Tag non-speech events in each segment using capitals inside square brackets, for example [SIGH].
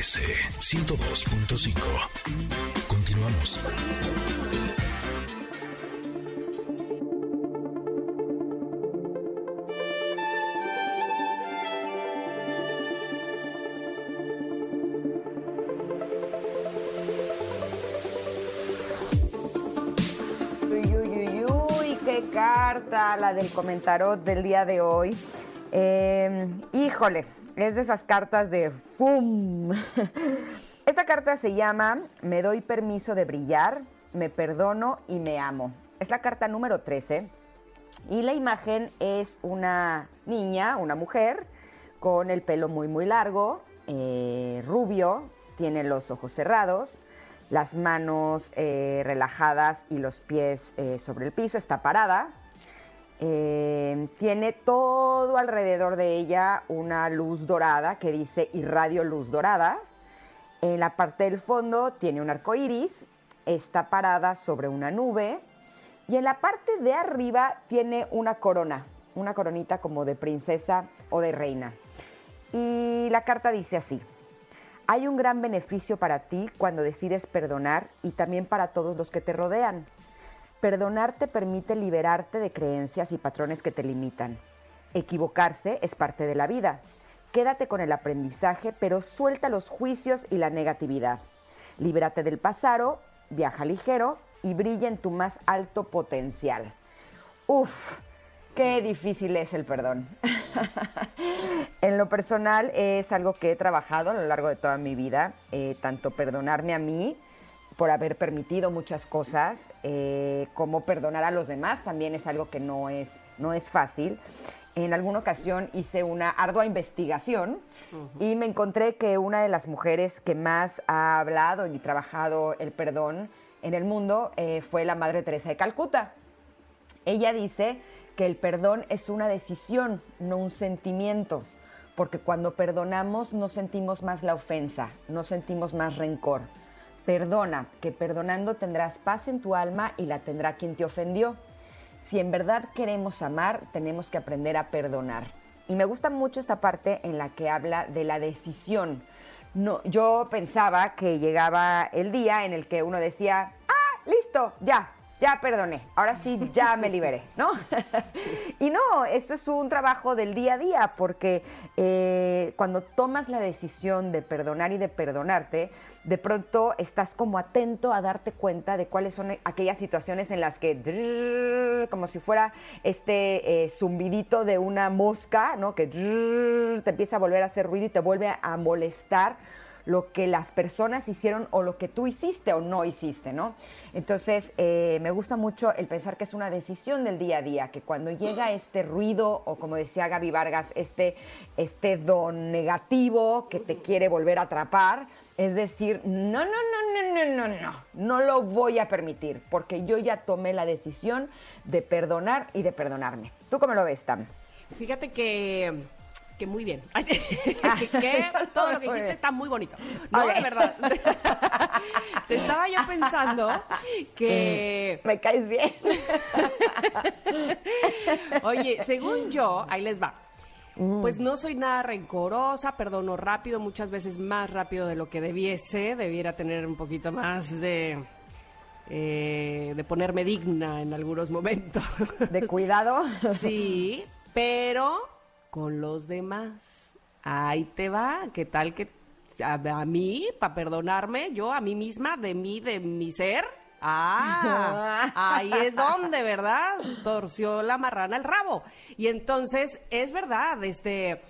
MBS 102.5. Continuamos. Carta la del comentarot del día de hoy. Eh, híjole, es de esas cartas de ¡fum! [LAUGHS] Esta carta se llama Me doy permiso de brillar, me perdono y me amo. Es la carta número 13 y la imagen es una niña, una mujer, con el pelo muy, muy largo, eh, rubio, tiene los ojos cerrados, las manos eh, relajadas y los pies eh, sobre el piso, está parada. Eh, tiene todo alrededor de ella una luz dorada que dice irradio luz dorada. En la parte del fondo tiene un arco iris, está parada sobre una nube y en la parte de arriba tiene una corona, una coronita como de princesa o de reina. Y la carta dice así: hay un gran beneficio para ti cuando decides perdonar y también para todos los que te rodean. Perdonar te permite liberarte de creencias y patrones que te limitan. Equivocarse es parte de la vida. Quédate con el aprendizaje, pero suelta los juicios y la negatividad. Líbrate del pasado, viaja ligero y brilla en tu más alto potencial. Uf, qué difícil es el perdón. [LAUGHS] en lo personal es algo que he trabajado a lo largo de toda mi vida, eh, tanto perdonarme a mí por haber permitido muchas cosas, eh, como perdonar a los demás también es algo que no es, no es fácil. En alguna ocasión hice una ardua investigación y me encontré que una de las mujeres que más ha hablado y trabajado el perdón en el mundo eh, fue la Madre Teresa de Calcuta. Ella dice que el perdón es una decisión, no un sentimiento, porque cuando perdonamos no sentimos más la ofensa, no sentimos más rencor. Perdona, que perdonando tendrás paz en tu alma y la tendrá quien te ofendió. Si en verdad queremos amar, tenemos que aprender a perdonar. Y me gusta mucho esta parte en la que habla de la decisión. No, yo pensaba que llegaba el día en el que uno decía, ah, listo, ya, ya perdoné, ahora sí ya me liberé, ¿no? [LAUGHS] y no, esto es un trabajo del día a día, porque eh, cuando tomas la decisión de perdonar y de perdonarte, de pronto estás como atento a darte cuenta de cuáles son aquellas situaciones en las que, como si fuera este eh, zumbidito de una mosca, ¿no? Que te empieza a volver a hacer ruido y te vuelve a molestar lo que las personas hicieron o lo que tú hiciste o no hiciste, ¿no? Entonces, eh, me gusta mucho el pensar que es una decisión del día a día, que cuando llega este ruido o como decía Gaby Vargas, este, este don negativo que te quiere volver a atrapar, es decir, no, no, no, no, no, no, no, no lo voy a permitir, porque yo ya tomé la decisión de perdonar y de perdonarme. ¿Tú cómo lo ves, Tam? Fíjate que que muy bien. [LAUGHS] que todo [LAUGHS] lo que dijiste está muy bonito. No, Ok. de verdad. [LAUGHS] Te estaba yo pensando que, Me caes bien. oye, según yo, ahí les va. Pues no soy nada rencorosa, perdono rápido, muchas veces más rápido de lo que debiese. Debiera tener un poquito más de, eh, de ponerme digna en algunos momentos. De cuidado. Sí, pero con los demás. Ahí te va. ¿Qué tal que a, a mí, para perdonarme, yo a mí misma, de mí, de mi ser? Ah, ahí es donde, ¿verdad? Torció la marrana el rabo. Y entonces, es verdad, este,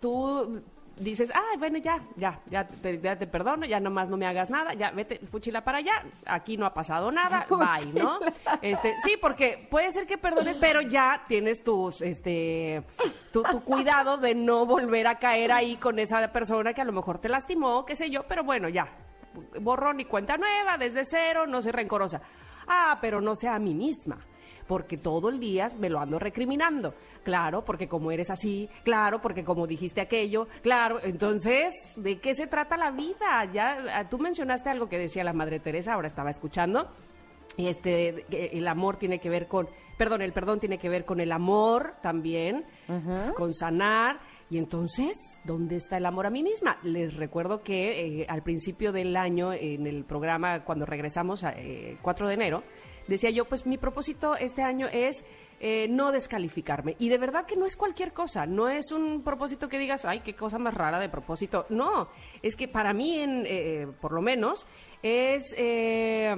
tú dices, ay, bueno, ya, ya, ya te, ya te perdono, ya nomás no me hagas nada, ya vete, fuchila para allá, aquí no ha pasado nada, [LAUGHS] bye, ¿no? Este, sí, porque puede ser que perdones, pero ya tienes tus, este, tu, tu cuidado de no volver a caer ahí con esa persona que a lo mejor te lastimó, qué sé yo, pero bueno, ya, borrón y cuenta nueva, desde cero, no soy rencorosa. Ah, pero no sea a mí misma porque todo el día me lo ando recriminando. Claro, porque como eres así, claro, porque como dijiste aquello, claro. Entonces, ¿de qué se trata la vida? Ya ah, tú mencionaste algo que decía la Madre Teresa, ahora estaba escuchando. Este, el amor tiene que ver con, perdón, el perdón tiene que ver con el amor también, con sanar. Y entonces, ¿dónde está el amor a mí misma? Les recuerdo que eh, al principio del año, en el programa, cuando regresamos, a, eh, 4 de enero, decía yo, pues mi propósito este año es eh, no descalificarme. Y de verdad que no es cualquier cosa, no es un propósito que digas, ay, qué cosa más rara de propósito. No, es que para mí, en, eh, por lo menos, es... eh,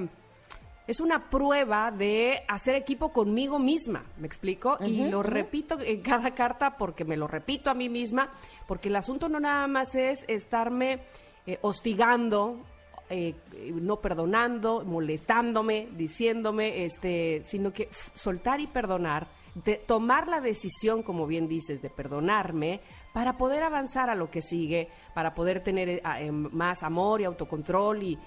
es una prueba de hacer equipo conmigo misma, ¿me explico? y lo repito en cada carta porque me lo repito a mí misma, porque el asunto no nada más es estarme eh, hostigando, eh, no perdonando, molestándome, diciéndome, este, sino que soltar y perdonar, tomar la decisión, como bien dices, de perdonarme para poder avanzar a lo que sigue, para poder tener eh, em, más amor y autocontrol y,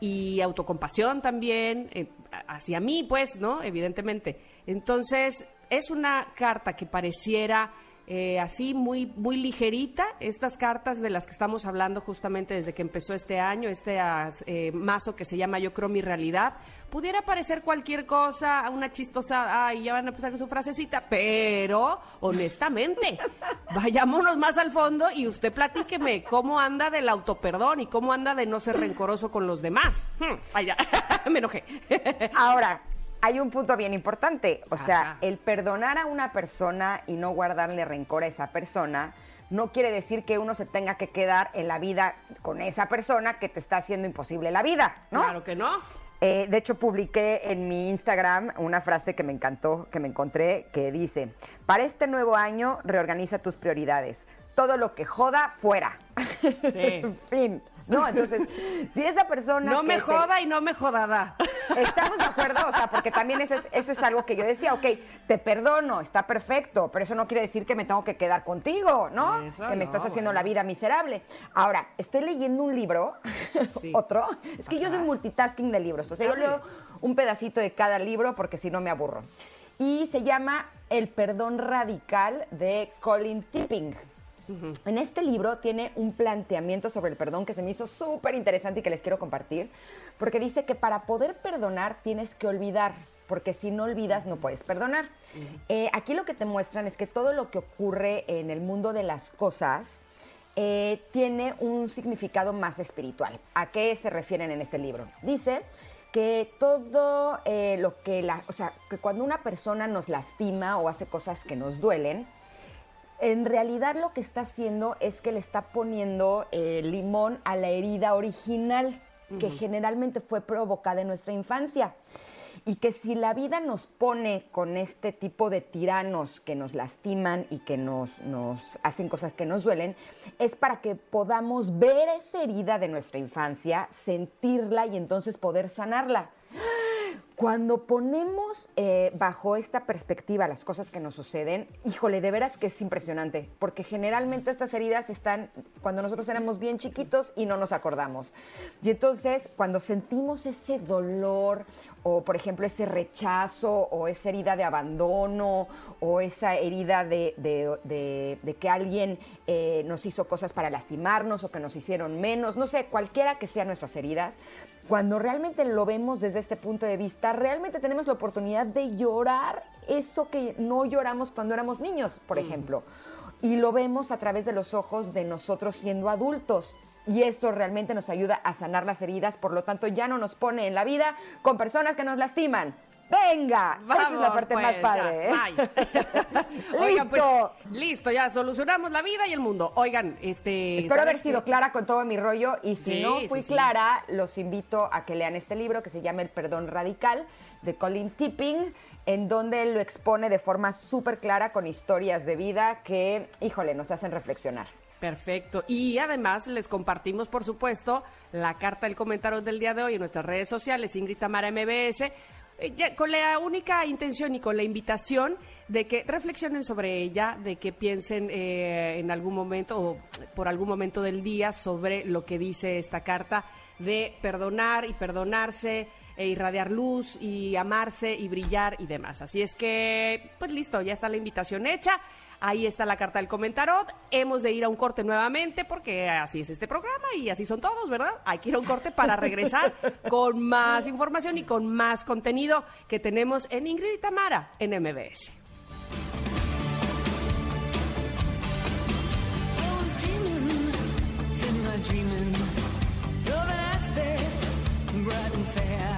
y autocompasión también eh, hacia mí, pues, ¿no? Evidentemente. Entonces, es una carta que pareciera eh, así muy, muy ligerita, estas cartas de las que estamos hablando justamente desde que empezó este año, este as- eh, mazo que se llama Yo creo mi realidad, pudiera parecer cualquier cosa, una chistosa, ay, ya van a empezar con su frasecita, pero honestamente, [LAUGHS] vayámonos más al fondo y usted platíqueme cómo anda del autoperdón y cómo anda de no ser rencoroso con los demás. Hmm, [LAUGHS] me enojé. Ahora, hay un punto bien importante. O sea, el perdonar a una persona y no guardarle rencor a esa persona no quiere decir que uno se tenga que quedar en la vida con esa persona que te está haciendo imposible la vida, ¿no? Claro que no. Eh, de hecho, publiqué en mi Instagram una frase que me encantó, que me encontré, que dice, para este nuevo año reorganiza tus prioridades. Todo lo que joda, fuera. Sí. [LAUGHS] fin. No, entonces, si esa persona... No que me te- joda y no me jodada. Estamos de acuerdo, o sea, porque también eso es, eso es algo que yo decía, ok, te perdono, está perfecto, pero eso no quiere decir que me tengo que quedar contigo, ¿no? Eso que me no, estás haciendo bueno. la vida miserable. Ahora, estoy leyendo un libro, Sí. [LAUGHS] otro, es que yo soy multitasking de libros, o sea, yo leo un pedacito de cada libro porque si no me aburro. Y se llama El perdón radical de Colin Tipping. En este libro tiene un planteamiento sobre el perdón que se me hizo súper interesante y que les quiero compartir, porque dice que para poder perdonar tienes que olvidar, porque si no olvidas no puedes perdonar. Eh, aquí lo que te muestran es que todo lo que ocurre en el mundo de las cosas eh, tiene un significado más espiritual. ¿A qué se refieren en este libro? Dice que todo eh, lo que la, o sea, que cuando una persona nos lastima o hace cosas que nos duelen, en realidad lo que está haciendo es que le está poniendo eh, limón a la herida original que generalmente fue provocada en nuestra infancia. Y que si la vida nos pone con este tipo de tiranos que nos lastiman y que nos, nos hacen cosas que nos duelen, es para que podamos ver esa herida de nuestra infancia, sentirla y entonces poder sanarla. Cuando ponemos eh, bajo esta perspectiva las cosas que nos suceden, híjole, de veras que es impresionante, porque generalmente estas heridas están cuando nosotros éramos bien chiquitos y no nos acordamos. Y entonces, cuando sentimos ese dolor, o por ejemplo ese rechazo, o esa herida de abandono, o esa herida de, que alguien eh, nos hizo cosas para lastimarnos, o que nos hicieron menos, no sé, cualquiera que sean nuestras heridas, cuando realmente lo vemos desde este punto de vista, realmente tenemos la oportunidad de llorar eso que no lloramos cuando éramos niños, por ejemplo. Y lo vemos a través de los ojos de nosotros siendo adultos. Y eso realmente nos ayuda a sanar las heridas, por lo tanto ya no nos pone en la vida con personas que nos lastiman. Venga, esa es la Vamos, parte pues, más ya, padre. ¿eh? bye. [LAUGHS] Oigan, pues, Listo. listo, ya solucionamos la vida y el mundo. Oigan, este. Espero haber ¿sabes sido clara con todo mi rollo y si Sí, no fui sí. clara, los invito a que lean este libro que se llama El Perdón Radical de Colin Tipping, en donde él lo expone de forma súper clara con historias de vida que, híjole, nos hacen reflexionar. Perfecto. Y además les compartimos, por supuesto, la carta del comentario del día de hoy en nuestras redes sociales, Ingrid Tamara MBS, eh, con la única intención y con la invitación de que reflexionen sobre ella, de que piensen eh, en algún momento o por algún momento del día sobre lo que dice esta carta de perdonar y perdonarse e irradiar luz y amarse y brillar y demás. Así es que, pues listo, ya está la invitación hecha. Ahí está la carta del comentarot. Hemos de ir a un corte nuevamente porque así es este programa y así son todos, ¿verdad? Hay que ir a un corte para regresar [LAUGHS] con más información y con más contenido que tenemos en Ingrid y Tamara en MBS. dreaming of an aspect bright and fair.